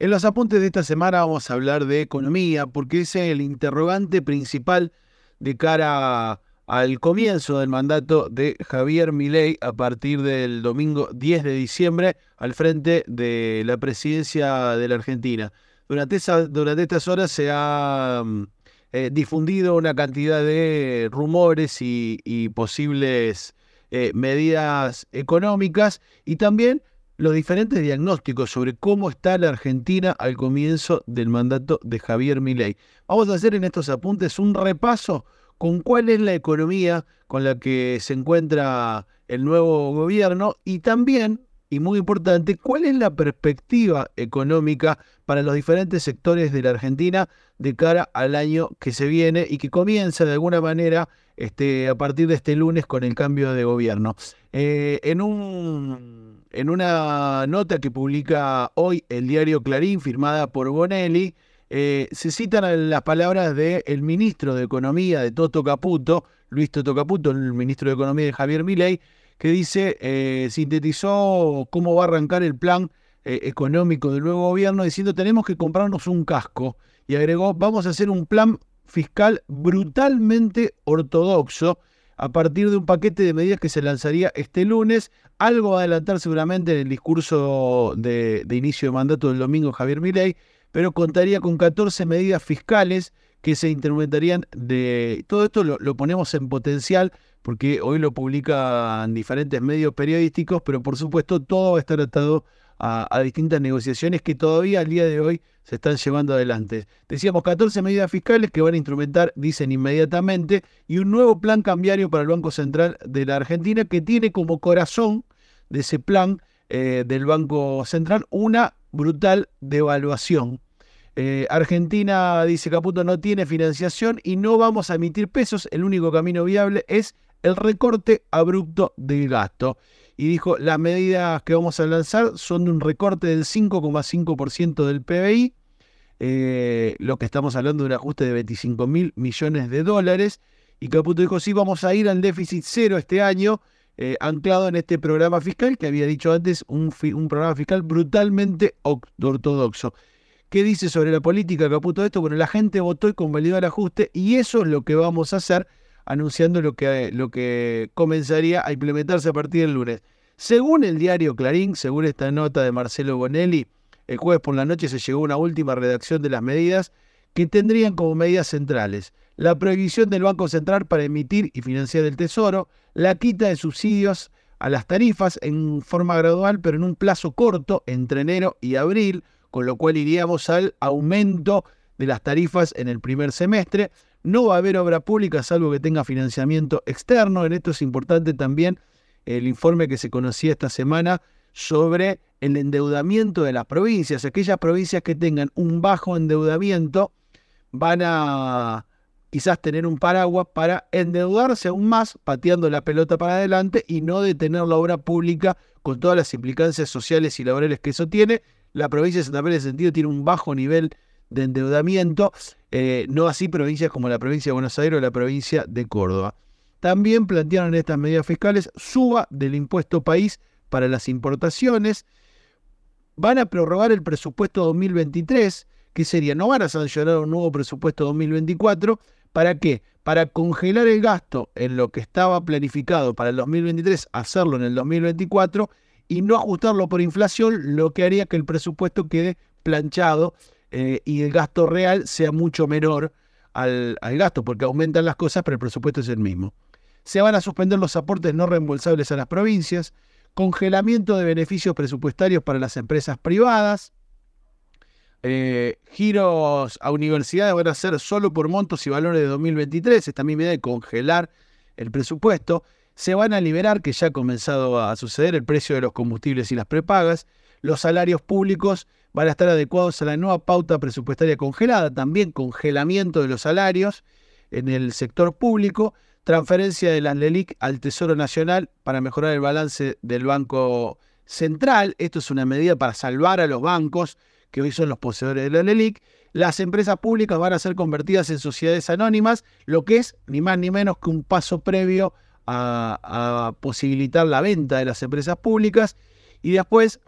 En los apuntes de esta semana vamos a hablar de economía, porque es el interrogante principal de cara al comienzo del mandato de Javier Milei a partir del domingo 10 de diciembre al frente de la presidencia de la Argentina. Durante, estas horas se ha mm, eh, difundido una cantidad de rumores y, posibles eh, medidas económicas y también los diferentes diagnósticos sobre cómo está la Argentina al comienzo del mandato de Javier Milei. Vamos a hacer en estos apuntes un repaso con cuál es la economía con la que se encuentra el nuevo gobierno y también, y muy importante, cuál es la perspectiva económica para los diferentes sectores de la Argentina de cara al año que se viene y que comienza de alguna manera este, a partir de este lunes con el cambio de gobierno. Eh, en, un, en una nota que publica hoy el diario Clarín, firmada por Bonelli, eh, se citan las palabras del ministro de Economía de Toto Caputo, Luis Toto Caputo, el ministro de Economía de Javier Milei, que dice, eh, sintetizó cómo va a arrancar el plan eh, económico del nuevo gobierno, diciendo tenemos que comprarnos un casco. Y agregó, vamos a hacer un plan fiscal brutalmente ortodoxo a partir de un paquete de medidas que se lanzaría este lunes. Algo va a adelantar seguramente en el discurso de, de inicio de mandato del domingo Javier Milei, pero contaría con 14 medidas fiscales que se implementarían de... Todo esto lo, ponemos en potencial porque hoy lo publican diferentes medios periodísticos, pero por supuesto todo va a estar atado a, distintas negociaciones que todavía al día de hoy se están llevando adelante. Decíamos 14 medidas fiscales que van a instrumentar, dicen inmediatamente, y un nuevo plan cambiario para el Banco Central de la Argentina que tiene como corazón de ese plan eh, del Banco Central una brutal devaluación. Eh, Argentina, dice Caputo, no tiene financiación y no vamos a emitir pesos. El único camino viable es el recorte abrupto del gasto. Y dijo, las medidas que vamos a lanzar son de un recorte del 5,5% del PBI, eh, lo que estamos hablando de un ajuste de 25 mil millones de dólares. Y Caputo dijo, sí, vamos a ir al déficit cero este año eh, anclado en este programa fiscal que había dicho antes, un, programa fiscal brutalmente ortodoxo. ¿Qué dice sobre la política Caputo de esto? Bueno, la gente votó y convalidó el ajuste y eso es lo que vamos a hacer, anunciando lo que, lo que comenzaría a implementarse a partir del lunes. Según el diario Clarín, según esta nota de Marcelo Bonelli, el jueves por la noche se llegó a una última redacción de las medidas que tendrían como medidas centrales la prohibición del Banco Central para emitir y financiar el Tesoro, la quita de subsidios a las tarifas en forma gradual, pero en un plazo corto, entre enero y abril, con lo cual iríamos al aumento de las tarifas en el primer semestre. No va a haber obra pública salvo que tenga financiamiento externo. En esto es importante también el informe que se conocía esta semana sobre el endeudamiento de las provincias. Aquellas provincias que tengan un bajo endeudamiento van a quizás tener un paraguas para endeudarse aún más, pateando la pelota para adelante y no detener la obra pública con todas las implicancias sociales y laborales que eso tiene. La provincia de Santa Fe en ese sentido tiene un bajo nivel de endeudamiento, eh, no así provincias como la provincia de Buenos Aires o la provincia de Córdoba. También plantearon estas medidas fiscales suba del impuesto país para las importaciones, van a prorrogar el presupuesto 2023, que sería, no van a sancionar un nuevo presupuesto 2024, ¿Para qué? Para congelar el gasto en lo que estaba planificado para el 2023, hacerlo en el 2024 y no ajustarlo por inflación, lo que haría que el presupuesto quede planchado eh, y el gasto real sea mucho menor al, al, gasto, porque aumentan las cosas, pero el presupuesto es el mismo. Se van a suspender los aportes no reembolsables a las provincias, congelamiento de beneficios presupuestarios para las empresas privadas, eh, giros a universidades van a ser solo por montos y valores de 2023, esta misma idea de congelar el presupuesto. Se van a liberar, que ya ha comenzado a suceder, el precio de los combustibles y las prepagas. Los salarios públicos van a estar adecuados a la nueva pauta presupuestaria congelada, también congelamiento de los salarios en el sector público, transferencia de la LELIC al Tesoro Nacional para mejorar el balance del Banco Central. Esto es una medida para salvar a los bancos que hoy son los poseedores de la LELIC, las empresas públicas van a ser convertidas en sociedades anónimas, lo que es ni más ni menos que un paso previo a, posibilitar la venta de las empresas públicas. Y después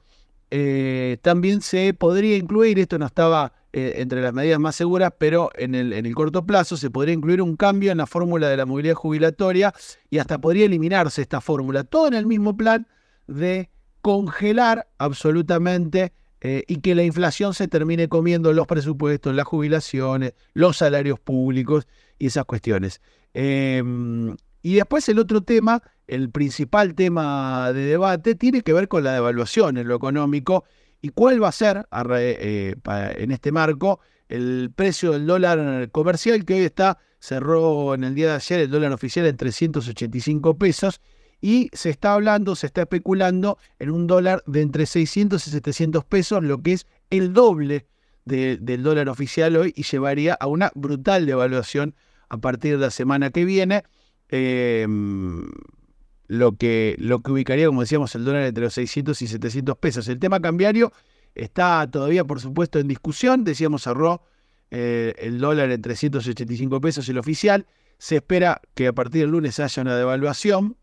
eh, también se podría incluir, esto no estaba eh, entre las medidas más seguras, pero en el, en el corto plazo se podría incluir un cambio en la fórmula de la movilidad jubilatoria y hasta podría eliminarse esta fórmula, todo en el mismo plan de congelar absolutamente eh, y que la inflación se termine comiendo los presupuestos, las jubilaciones, los salarios públicos y esas cuestiones. Y después el otro tema, el principal tema de debate, tiene que ver con la devaluación en lo económico ¿Y cuál va a ser eh, en este marco el precio del dólar comercial que hoy está, cerró en el día de ayer el dólar oficial en 385 pesos y se está hablando, se está especulando en un dólar de entre 600 y 700 pesos, lo que es el doble del dólar oficial hoy y llevaría a una brutal devaluación a partir de la semana que viene. Em, lo que, lo que ubicaría, como decíamos, el dólar entre los 600 y 700 pesos. El tema cambiario está todavía, por supuesto, en discusión. Decíamos, cerró eh, el dólar en 385 pesos el oficial. Se espera que a partir del lunes haya una devaluación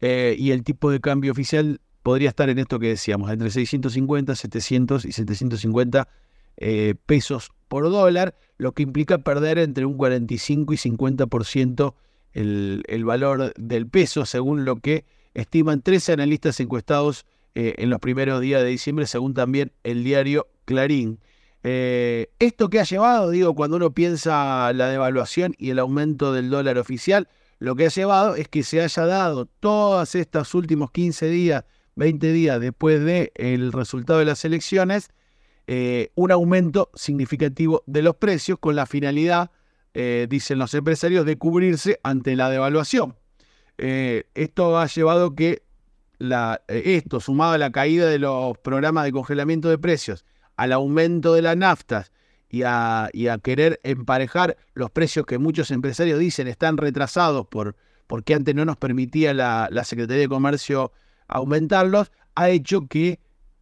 eh, y el tipo de cambio oficial podría estar en esto que decíamos, entre 650, 700 y 750 eh, pesos por dólar, lo que implica perder entre un 45 y 50% el, valor del peso, según lo que estiman 13 analistas encuestados eh, en los primeros días de diciembre, según también el diario Clarín. Eh, esto que ha llevado, digo, cuando uno piensa la devaluación y el aumento del dólar oficial, lo que ha llevado es que se haya dado todos estos últimos 15 días, 20 días después del resultado de las elecciones, eh, un aumento significativo de los precios con la finalidad eh, dicen los empresarios, de cubrirse ante la devaluación. Eh, esto ha llevado que eh, esto, sumado a la caída de los programas de congelamiento de precios, al aumento de las naftas y a, querer emparejar los precios que muchos empresarios dicen están retrasados por, porque antes no nos permitía la Secretaría de Comercio aumentarlos, ha hecho que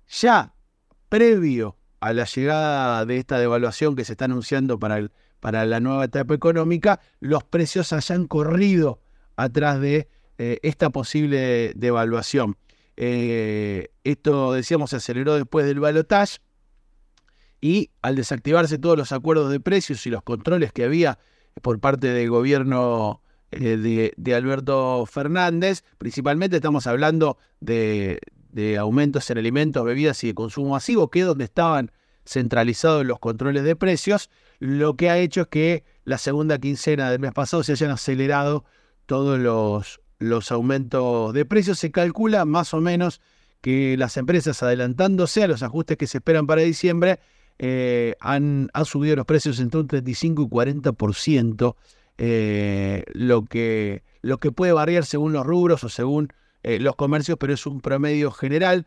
ya previo a la llegada de esta devaluación que se está anunciando para el para la nueva etapa económica, los precios hayan corrido atrás de eh, esta posible devaluación. Eh, esto, decíamos, se aceleró después del balotaje y al desactivarse todos los acuerdos de precios y los controles que había por parte del gobierno eh, de, Alberto Fernández, principalmente estamos hablando de, de aumentos en alimentos, bebidas y de consumo masivo, que es donde estaban centralizados los controles de precios, lo que ha hecho es que la segunda quincena del mes pasado se hayan acelerado todos los, los aumentos de precios. Se calcula más o menos que las empresas adelantándose a los ajustes que se esperan para diciembre eh, han, subido los precios entre un 35 y 40%, eh, lo, que, lo que puede variar según los rubros o según eh, los comercios, pero es un promedio general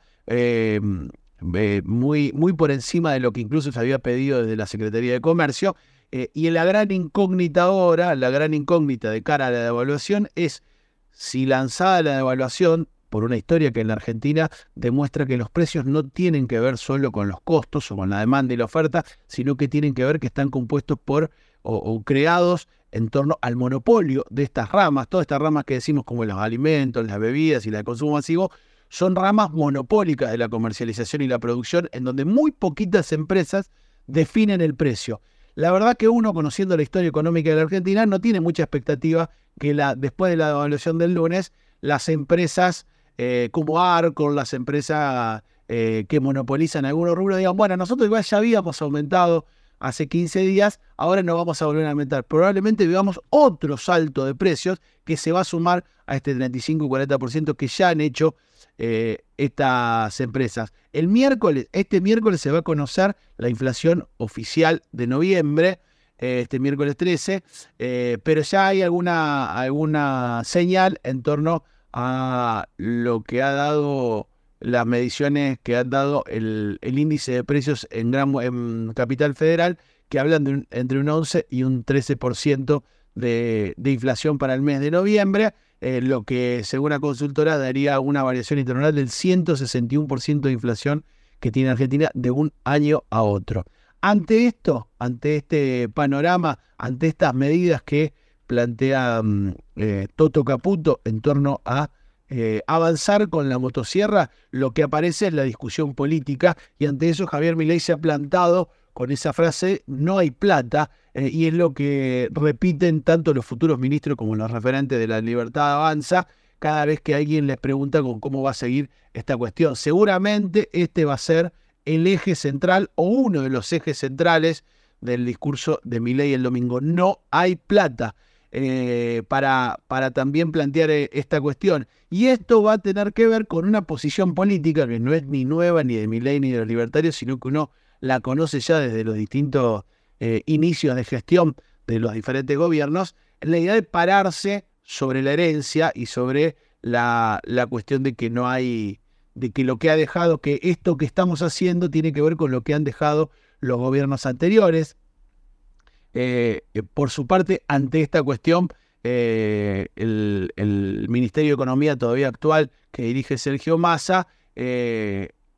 muy, muy por encima de lo que incluso se había pedido desde la Secretaría de Comercio. Eh, y la gran incógnita ahora, la gran incógnita de cara a la devaluación es si lanzada la devaluación, por una historia que en la Argentina demuestra que los precios no tienen que ver solo con los costos o con la demanda y la oferta, sino que tienen que ver que están compuestos por o creados en torno al monopolio de estas ramas, todas estas ramas que decimos como los alimentos, las bebidas y la de consumo masivo, son ramas monopólicas de la comercialización y la producción, en donde muy poquitas empresas definen el precio. La verdad que uno, conociendo la historia económica de la Argentina, no tiene mucha expectativa que después de la devaluación del lunes, las empresas eh, como Arcor, las empresas eh, que monopolizan algunos rubros, digan, bueno, nosotros igual ya habíamos aumentado hace 15 días, ahora no vamos a volver a aumentar. Probablemente veamos otro salto de precios que se va a sumar a este 35-40% que ya han hecho eh, estas empresas. El miércoles, este miércoles se va a conocer la inflación oficial de noviembre, eh, este miércoles 13, eh, pero ya hay alguna, alguna señal en torno a lo que ha dado las mediciones que han dado el, índice de precios en, gran, en Capital Federal, que hablan de entre un 11 y un 13% de, de inflación para el mes de noviembre. Eh, lo que según la consultora daría una variación interanual del 161% de inflación que tiene Argentina de un año a otro. Ante esto, ante este panorama, ante estas medidas que plantea mm, eh, Toto Caputo en torno a eh, avanzar con la motosierra, lo que aparece es la discusión política y ante eso Javier Milei se ha plantado con esa frase, no hay plata, eh, y es lo que repiten tanto los futuros ministros como los referentes de la libertad avanza cada vez que alguien les pregunta con cómo va a seguir esta cuestión. Seguramente este va a ser el eje central o uno de los ejes centrales del discurso de Milei el domingo. No hay plata. Eh, para, para también plantear eh, esta cuestión. Y esto va a tener que ver con una posición política que no es ni nueva ni de Milei ni de los libertarios, sino que uno la conoce ya desde los distintos eh, inicios de gestión de los diferentes gobiernos, la idea de pararse sobre la herencia y sobre la, la cuestión de que no hay, de que lo que ha dejado, que esto que estamos haciendo tiene que ver con lo que han dejado los gobiernos anteriores, eh, por su parte, ante esta cuestión, eh, el, Ministerio de Economía todavía actual, que dirige Sergio Massa,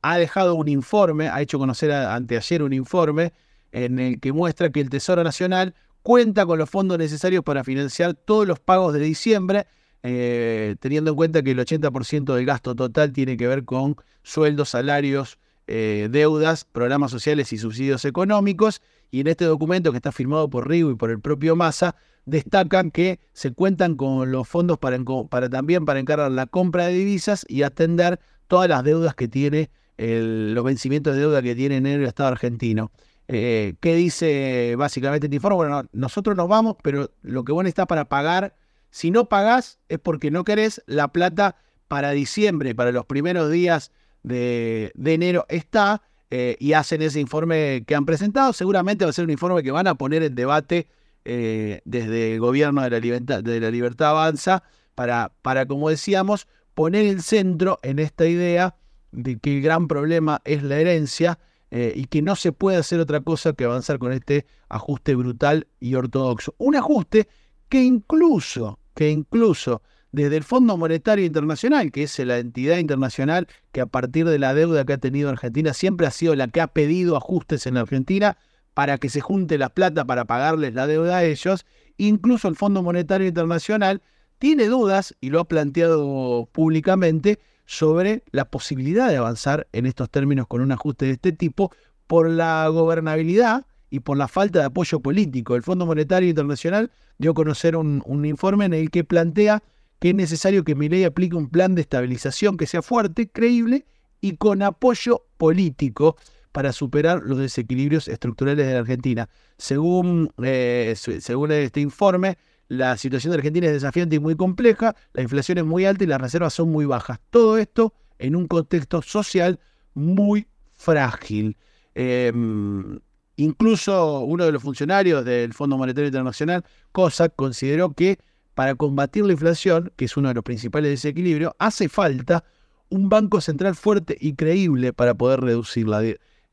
ha dejado un informe, ha hecho conocer anteayer un informe en el que muestra que el Tesoro Nacional cuenta con los fondos necesarios para financiar todos los pagos de diciembre, teniendo en cuenta que el 80% del gasto total tiene que ver con sueldos, salarios, deudas, programas sociales y subsidios económicos, y en este documento que está firmado por Rigo y por el propio Massa, destacan que se cuentan con los fondos para también para encargar la compra de divisas y atender todas las deudas que tiene, los vencimientos de deuda que tiene en el Estado argentino. Eh, ¿Qué dice básicamente este informe? Bueno, nosotros nos vamos, pero lo que bueno está para pagar, si no pagás es porque no querés, la plata para diciembre, para los primeros días de, de enero está, eh, y hacen ese informe que han presentado. Seguramente va a ser un informe que van a poner en debate eh, desde el gobierno de la, libertad, de la libertad avanza para, para, como decíamos, poner el centro en esta idea de que el gran problema es la herencia eh, y que no se puede hacer otra cosa que avanzar con este ajuste brutal y ortodoxo. Un ajuste que incluso, que incluso desde el Fondo Monetario Internacional, que es la entidad internacional que a partir de la deuda que ha tenido Argentina siempre ha sido la que ha pedido ajustes en Argentina para que se junte la plata para pagarles la deuda a ellos. Incluso el Fondo Monetario Internacional tiene dudas, y lo ha planteado públicamente, sobre la posibilidad de avanzar en estos términos con un ajuste de este tipo por la gobernabilidad y por la falta de apoyo político. El Fondo Monetario Internacional dio a conocer un, informe en el que plantea que es necesario que ley aplique un plan de estabilización que sea fuerte, creíble y con apoyo político para superar los desequilibrios estructurales de la Argentina. Según, eh, según este informe, la situación de Argentina es desafiante y muy compleja, la inflación es muy alta y las reservas son muy bajas. Todo esto en un contexto social muy frágil. Em, incluso uno de los funcionarios del Fondo Monetario Internacional, COSAC, consideró que para combatir la inflación, que es uno de los principales desequilibrios, hace falta un banco central fuerte y creíble para poder reducirla.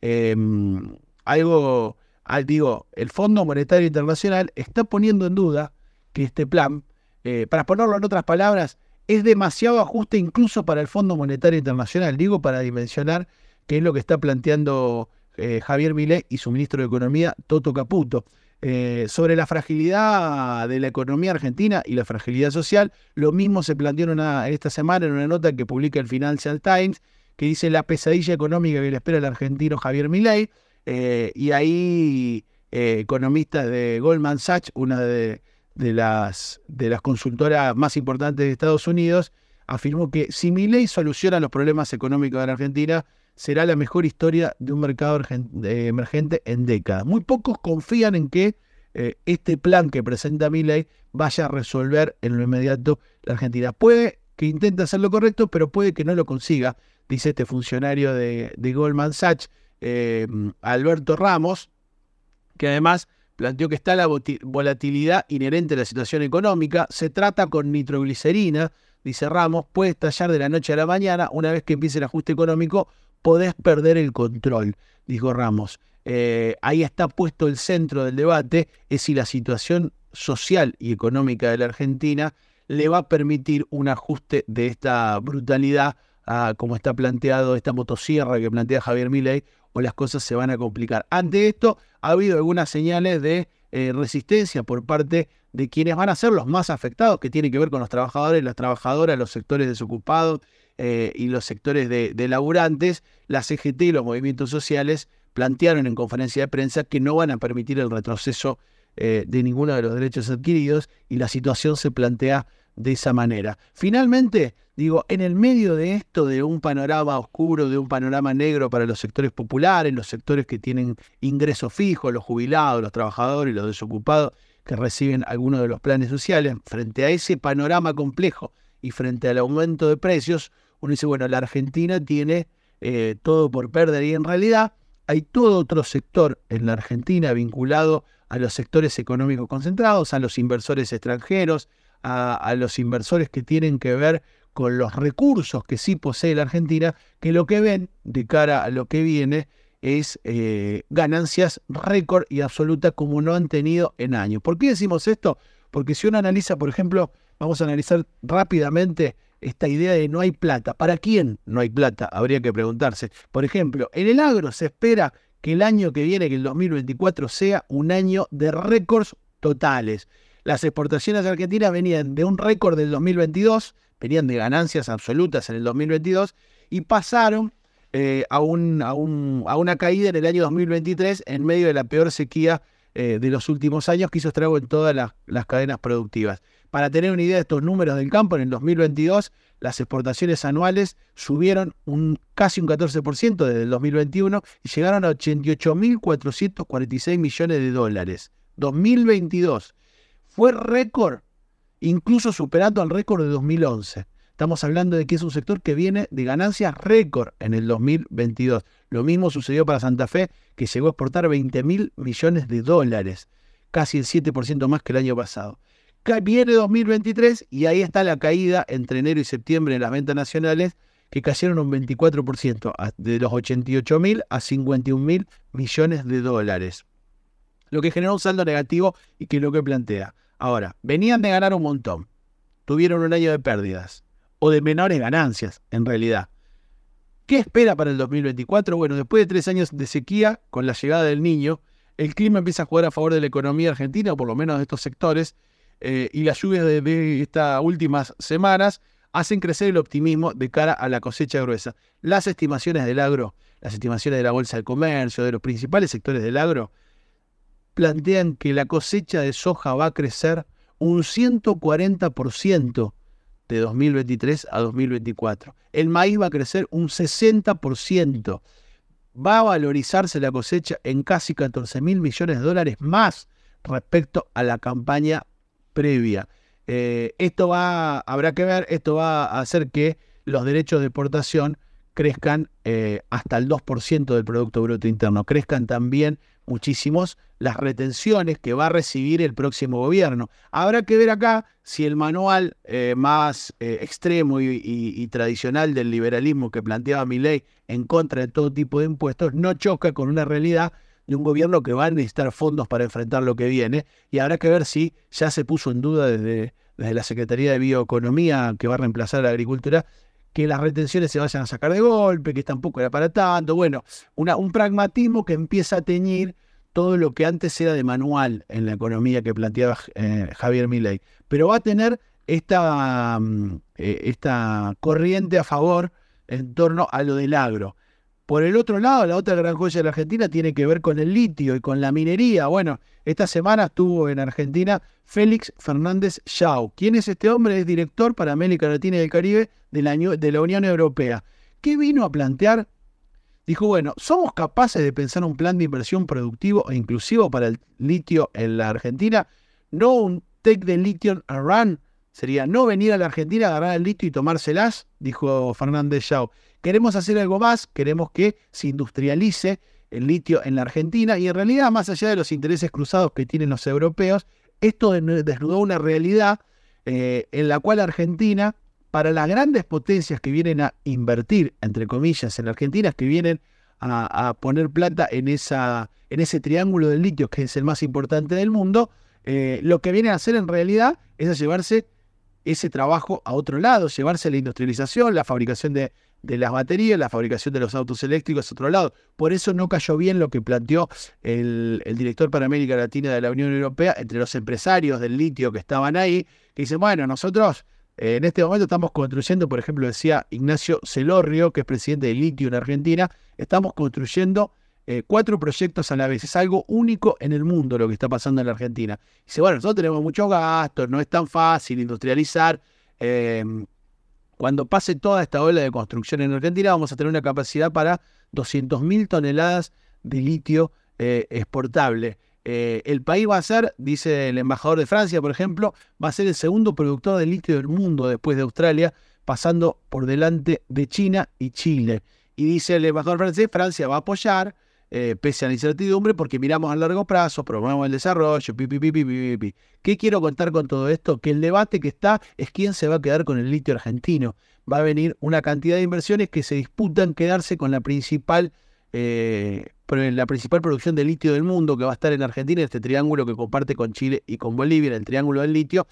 Em, algo, digo, el Fondo Monetario Internacional está poniendo en duda que este plan, eh, para ponerlo en otras palabras, es demasiado ajuste incluso para el Fondo Monetario Internacional, digo, para dimensionar qué es lo que está planteando eh, Javier Milei y su ministro de Economía, Toto Caputo. Eh, sobre la fragilidad de la economía argentina y la fragilidad social, lo mismo se planteó esta semana en una nota que publica el Financial Times, que dice la pesadilla económica que le espera al argentino Javier Milei, y ahí economistas de Goldman Sachs, una de, las, de las consultoras más importantes de Estados Unidos, afirmó que si Milei soluciona los problemas económicos de la Argentina, será la mejor historia de un mercado emergente en décadas. Muy pocos confían en que eh, este plan que presenta Milley vaya a resolver en lo inmediato la Argentina. Puede que intente hacer lo correcto, pero puede que no lo consiga, dice este funcionario de, Goldman Sachs, eh, Alberto Ramos, que además planteó que está la volatilidad inherente a la situación económica, se trata con nitroglicerina, dice Ramos, puede estallar de la noche a la mañana, una vez que empiece el ajuste económico, podés perder el control, dijo Ramos. Eh, ahí está puesto el centro del debate, es si la situación social y económica de la Argentina le va a permitir un ajuste de esta brutalidad, como está planteado esta motosierra que plantea Javier Milei, o las cosas se van a complicar. Ante esto, ha habido algunas señales de eh, resistencia por parte de quienes van a ser los más afectados, que tiene que ver con los trabajadores, las trabajadoras, los sectores desocupados eh, y los sectores de, laburantes. La CGT y los movimientos sociales plantearon en conferencia de prensa que no van a permitir el retroceso eh, de ninguno de los derechos adquiridos y la situación se plantea de esa manera. Finalmente, digo, en el medio de esto, de un panorama oscuro, de un panorama negro para los sectores populares, los sectores que tienen ingresos fijos, los jubilados, los trabajadores, los desocupados que reciben algunos de los planes sociales, frente a ese panorama complejo y frente al aumento de precios, uno dice, bueno, la Argentina tiene eh, todo por perder y en realidad hay todo otro sector en la Argentina vinculado a los sectores económicos concentrados, a los inversores extranjeros, a, los inversores que tienen que ver con los recursos que sí posee la Argentina, que lo que ven de cara a lo que viene es eh, ganancias récord y absoluta como no han tenido en años. ¿Por qué decimos esto? Porque si uno analiza, por ejemplo, vamos a analizar rápidamente esta idea de no hay plata. ¿Para quién no hay plata? Habría que preguntarse. Por ejemplo, en el agro se espera que el año que viene, que el 2024, sea un año de récords totales. Las exportaciones argentinas venían de un récord del 2022, venían de ganancias absolutas en el 2022 y pasaron eh, a, un, a, una caída en el año 2023 en medio de la peor sequía eh, de los últimos años que hizo estrago en todas las, cadenas productivas. Para tener una idea de estos números del campo, en el 2022 las exportaciones anuales subieron un, casi un 14% desde el 2021 y llegaron a 88.446 millones de dólares. 2022 fue récord, incluso superando al récord de 2011. Estamos hablando de que es un sector que viene de ganancias récord en el 2022. Lo mismo sucedió para Santa Fe, que llegó a exportar 20 mil millones de dólares, casi el 7% más que el año pasado. Viene 2023 y ahí está la caída entre enero y septiembre en las ventas nacionales, que cayeron un 24%, de los 88 mil a 51 mil millones de dólares. Lo que generó un saldo negativo y que es lo que plantea. Ahora, venían de ganar un montón, tuvieron un año de pérdidas o de menores ganancias, en realidad. ¿Qué espera para el 2024? Bueno, después de tres años de sequía, con la llegada del niño, el clima empieza a jugar a favor de la economía argentina, o por lo menos de estos sectores, eh, y las lluvias de, de estas últimas semanas hacen crecer el optimismo de cara a la cosecha gruesa. Las estimaciones del agro, las estimaciones de la Bolsa de Comercio, de los principales sectores del agro, plantean que la cosecha de soja va a crecer un 140% de 2023 a 2024. El maíz va a crecer un 60%. Va a valorizarse la cosecha en casi 14 mil millones de dólares más respecto a la campaña previa. Eh, esto va, habrá que ver, esto va a hacer que los derechos de exportación crezcan eh, hasta el 2% del Producto Bruto Interno, crezcan también muchísimos las retenciones que va a recibir el próximo gobierno. Habrá que ver acá si el manual eh, más extremo y, tradicional del liberalismo que planteaba mi ley en contra de todo tipo de impuestos no choca con una realidad de un gobierno que va a necesitar fondos para enfrentar lo que viene y habrá que ver si ya se puso en duda desde, desde la Secretaría de Bioeconomía que va a reemplazar a la agricultura que las retenciones se vayan a sacar de golpe, que tampoco era para tanto. Bueno, un pragmatismo que empieza a teñir todo lo que antes era de manual en la economía que planteaba eh, Javier Milei. Pero va a tener esta, mm, eh, esta corriente a favor en torno a lo del agro. Por el otro lado, la otra gran joya de la Argentina tiene que ver con el litio y con la minería. Bueno, esta semana estuvo en Argentina Félix Fernández Chau. ¿Quién es este hombre? Es director para América Latina y el Caribe de la, de la Unión Europea. ¿Qué vino a plantear? dijo, bueno, ¿somos capaces de pensar un plan de inversión productivo e inclusivo para el litio en la Argentina? No un take the lithium and run, sería no venir a la Argentina, agarrar el litio y tomárselas, dijo Fernández Shaw. Queremos hacer algo más, queremos que se industrialice el litio en la Argentina y en realidad, más allá de los intereses cruzados que tienen los europeos, esto desnudó una realidad eh, en la cual Argentina para las grandes potencias que vienen a invertir, entre comillas, en Argentina, que vienen a, poner plata en, esa, en ese triángulo del litio, que es el más importante del mundo, eh, lo que vienen a hacer en realidad es a llevarse ese trabajo a otro lado, llevarse la industrialización, la fabricación de, de las baterías, la fabricación de los autos eléctricos es otro lado. Por eso no cayó bien lo que planteó el, director para América Latina de la Unión Europea entre los empresarios del litio que estaban ahí, que dicen, bueno, nosotros eh, en este momento estamos construyendo, por ejemplo, decía Ignacio Celorrio, que es presidente de Litio en Argentina, estamos construyendo eh, cuatro proyectos a la vez. Es algo único en el mundo lo que está pasando en la Argentina. Dice, bueno, nosotros tenemos muchos gastos, no es tan fácil industrializar. Em, cuando pase toda esta ola de construcción en Argentina, vamos a tener una capacidad para 200.000 toneladas de litio eh, exportable. Eh, el país va a ser, dice el embajador de Francia, por ejemplo, va a ser el segundo productor de litio del mundo después de Australia, pasando por delante de China y Chile. Y dice el embajador francés, Francia va a apoyar, eh, pese a la incertidumbre, porque miramos a largo plazo, promovemos el desarrollo, pi, pi, pi, ¿Qué quiero contar con todo esto? Que el debate que está es quién se va a quedar con el litio argentino. Va a venir una cantidad de inversiones que se disputan quedarse con la principal, eh, la principal producción de litio del mundo, que va a estar en Argentina, este triángulo que comparte con Chile y con Bolivia, el triángulo del litio.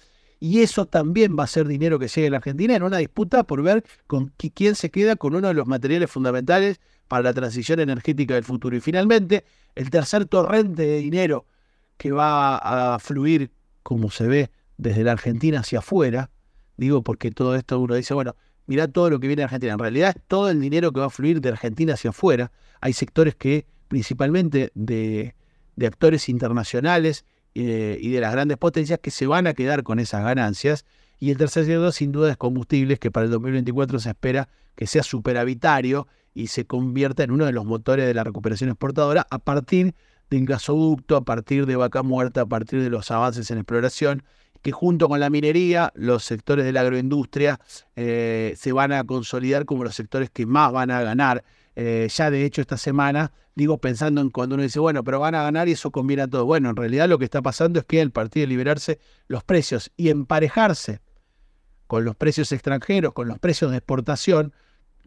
Y eso también va a ser dinero que llegue a la Argentina en una disputa por ver con quién se queda con uno de los materiales fundamentales para la transición energética del futuro. Y finalmente, el tercer torrente de dinero que va a fluir, como se ve, desde la Argentina hacia afuera, digo porque todo esto uno dice, bueno, mira todo lo que viene de Argentina. En realidad es todo el dinero que va a fluir de Argentina hacia afuera. Hay sectores que, principalmente de, actores internacionales y de las grandes potencias, que se van a quedar con esas ganancias. Y el tercer sector, sin duda, es combustibles, que para el 2024 se espera que sea superavitario y se convierta en uno de los motores de la recuperación exportadora a partir del gasoducto, a partir de vaca muerta, a partir de los avances en exploración, que junto con la minería, los sectores de la agroindustria eh, se van a consolidar como los sectores que más van a ganar. Eh, ya de hecho esta semana, digo pensando en cuando uno dice, bueno, pero van a ganar y eso conviene a todo. Bueno, en realidad lo que está pasando es que el partido de liberarse los precios y emparejarse con los precios extranjeros, con los precios de exportación,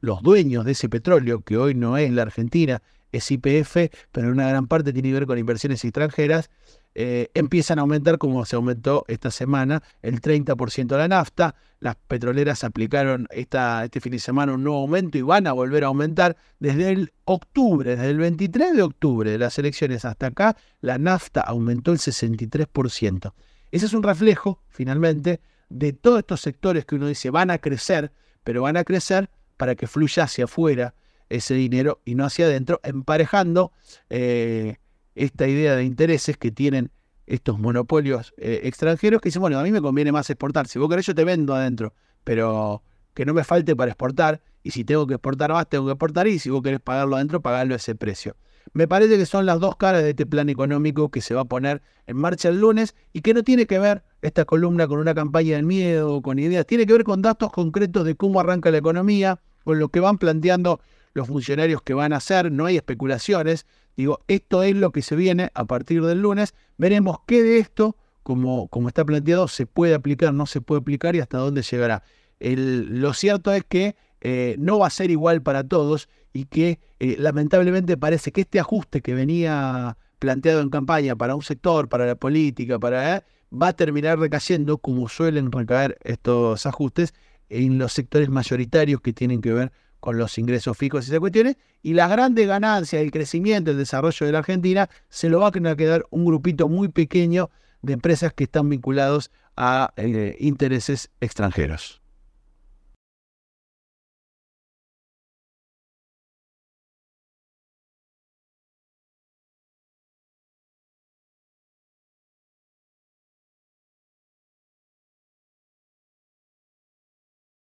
los dueños de ese petróleo, que hoy no es la Argentina, es IPF, pero en una gran parte tiene que ver con inversiones extranjeras, eh, empiezan a aumentar como se aumentó esta semana el 30% de la nafta. Las petroleras aplicaron esta, este fin de semana un nuevo aumento y van a volver a aumentar desde el octubre, desde el 23 de octubre de las elecciones hasta acá, la nafta aumentó el 63%. Ese es un reflejo, finalmente, de todos estos sectores que uno dice van a crecer, pero van a crecer para que fluya hacia afuera ese dinero y no hacia adentro, emparejando eh, esta idea de intereses que tienen estos monopolios eh, extranjeros que dicen, bueno, a mí me conviene más exportar, si vos querés yo te vendo adentro, pero que no me falte para exportar, y si tengo que exportar más, tengo que exportar, y si vos querés pagarlo adentro, pagarlo a ese precio. Me parece que son las dos caras de este plan económico que se va a poner en marcha el lunes y que no tiene que ver esta columna con una campaña de miedo o con ideas, tiene que ver con datos concretos de cómo arranca la economía, con lo que van planteando los funcionarios que van a hacer, no hay especulaciones. Digo, esto es lo que se viene a partir del lunes. Veremos qué de esto, como, como está planteado, se puede aplicar, no se puede aplicar y hasta dónde llegará. lo cierto es que eh, no va a ser igual para todos y que eh, lamentablemente parece que este ajuste que venía planteado en campaña para un sector, para la política, para eh, va a terminar recayendo, como suelen recaer estos ajustes, en los sectores mayoritarios que tienen que ver con los ingresos fijos y esas cuestiones, y las grandes ganancias, el crecimiento, el desarrollo de la Argentina, se lo va a quedar un grupito muy pequeño de empresas que están vinculados a intereses extranjeros.